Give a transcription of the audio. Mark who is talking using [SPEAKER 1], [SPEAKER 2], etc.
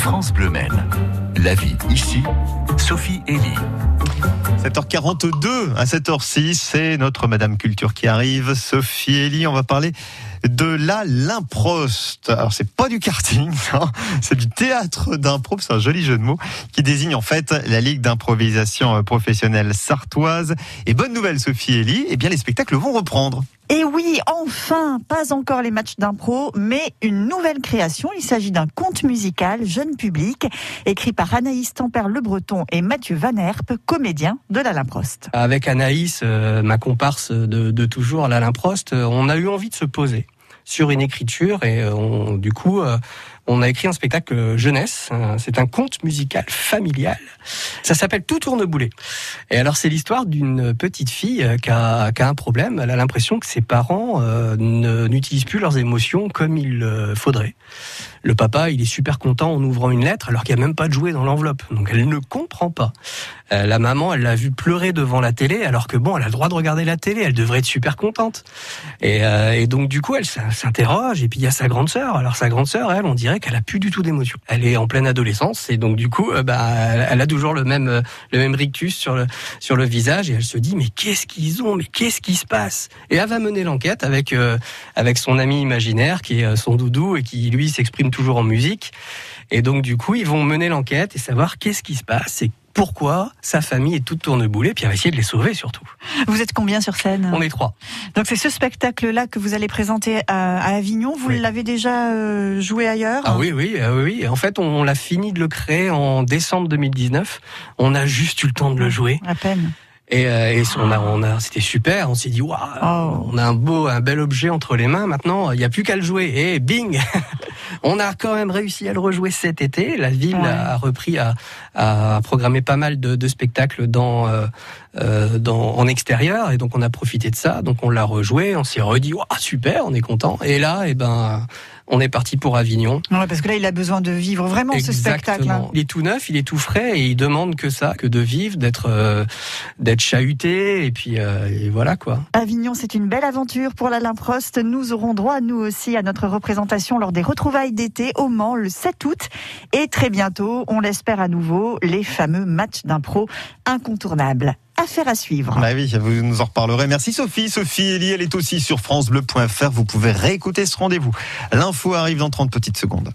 [SPEAKER 1] France Bleu Maine. La vie ici, Sophie Elie.
[SPEAKER 2] 7h42 à 7h06, c'est notre Madame Culture qui arrive, Sophie Elie. On va parler de la Limprost. Alors c'est pas du karting, c'est du théâtre d'impro, c'est un joli jeu de mots qui désigne en fait la Ligue d'improvisation professionnelle sartoise. Et bonne nouvelle Sophie Elie, eh bien les spectacles vont reprendre.
[SPEAKER 3] Et oui, enfin, pas encore les matchs d'impro, mais une nouvelle création. Il s'agit d'un conte musical jeune public, écrit par Anaïs Tempère-Le Breton et Mathieu Van Herp, comédien de l'Alain Prost.
[SPEAKER 4] Avec Anaïs, euh, ma comparse de, de toujours à l'Alain Prost, euh, on a eu envie de se poser sur une écriture et euh, on, du coup on a écrit un spectacle jeunesse. C'est un conte musical familial. Ça s'appelle Tout tourne boulet. Et alors c'est l'histoire d'une petite fille qui a, qui a, un problème. Elle a l'impression que ses parents euh, n'utilisent plus leurs émotions comme il faudrait. Le papa, il est super content en ouvrant une lettre alors qu'il n'y a même pas de jouet dans l'enveloppe. Donc elle ne comprend pas. Euh, la maman, elle l'a vu pleurer devant la télé alors que bon, elle a le droit de regarder la télé. Elle devrait être super contente. Et, euh, et donc du coup, elle s'interroge. Et puis il y a sa grande sœur. Alors sa grande sœur, elle, on dirait qu'elle a plus du tout d'émotion. Elle est en pleine adolescence et donc du coup, euh, bah, elle a toujours le même euh, le même rictus sur le sur le visage et elle se dit mais qu'est-ce qu'ils ont, mais qu'est-ce qui se passe? Et elle va mener l'enquête avec euh, avec son ami imaginaire qui est son doudou et qui lui s'exprime toujours en musique. Et donc du coup, ils vont mener l'enquête et savoir qu'est-ce qui se passe et pourquoi sa famille est toute tourneboulée, puis on va essayer de les sauver surtout.
[SPEAKER 3] Vous êtes combien sur scène?
[SPEAKER 4] On est trois.
[SPEAKER 3] Donc c'est ce spectacle-là que vous allez présenter à, Avignon. Vous oui. l'avez déjà euh, joué ailleurs?
[SPEAKER 4] Ah oui, oui, euh, oui. En fait, on, on l'a fini de le créer en décembre 2019. On a juste eu le temps de le jouer.
[SPEAKER 3] À peine.
[SPEAKER 4] Et, euh, et on a, on a, c'était super. On s'est dit, waouh, oh. on a un beau, un bel objet entre les mains. Maintenant, il n'y a plus qu'à le jouer. Et bing, on a quand même réussi à le rejouer cet été. La ville ouais. a repris à, à programmer pas mal de, de spectacles dans, euh, euh, dans, en extérieur. Et donc, on a profité de ça. Donc, on l'a rejoué. On s'est redit, waouh, super, on est content. Et là, et eh ben on est parti pour Avignon.
[SPEAKER 3] Ouais, parce que là, il a besoin de vivre vraiment
[SPEAKER 4] Exactement.
[SPEAKER 3] ce spectacle. Hein.
[SPEAKER 4] Il est tout neuf, il est tout frais et il demande que ça, que de vivre, d'être euh, d'être chahuté et puis euh, et voilà quoi.
[SPEAKER 3] Avignon, c'est une belle aventure pour l'Alain Prost. Nous aurons droit nous aussi à notre représentation lors des retrouvailles d'été au Mans le 7 août et très bientôt, on l'espère à nouveau, les fameux matchs d'impro incontournables affaire à suivre.
[SPEAKER 2] Bah oui, vous nous en reparlerez. Merci Sophie. Sophie Elie, elle est aussi sur francebleu.fr. Vous pouvez réécouter ce rendez-vous. L'info arrive dans 30 petites secondes.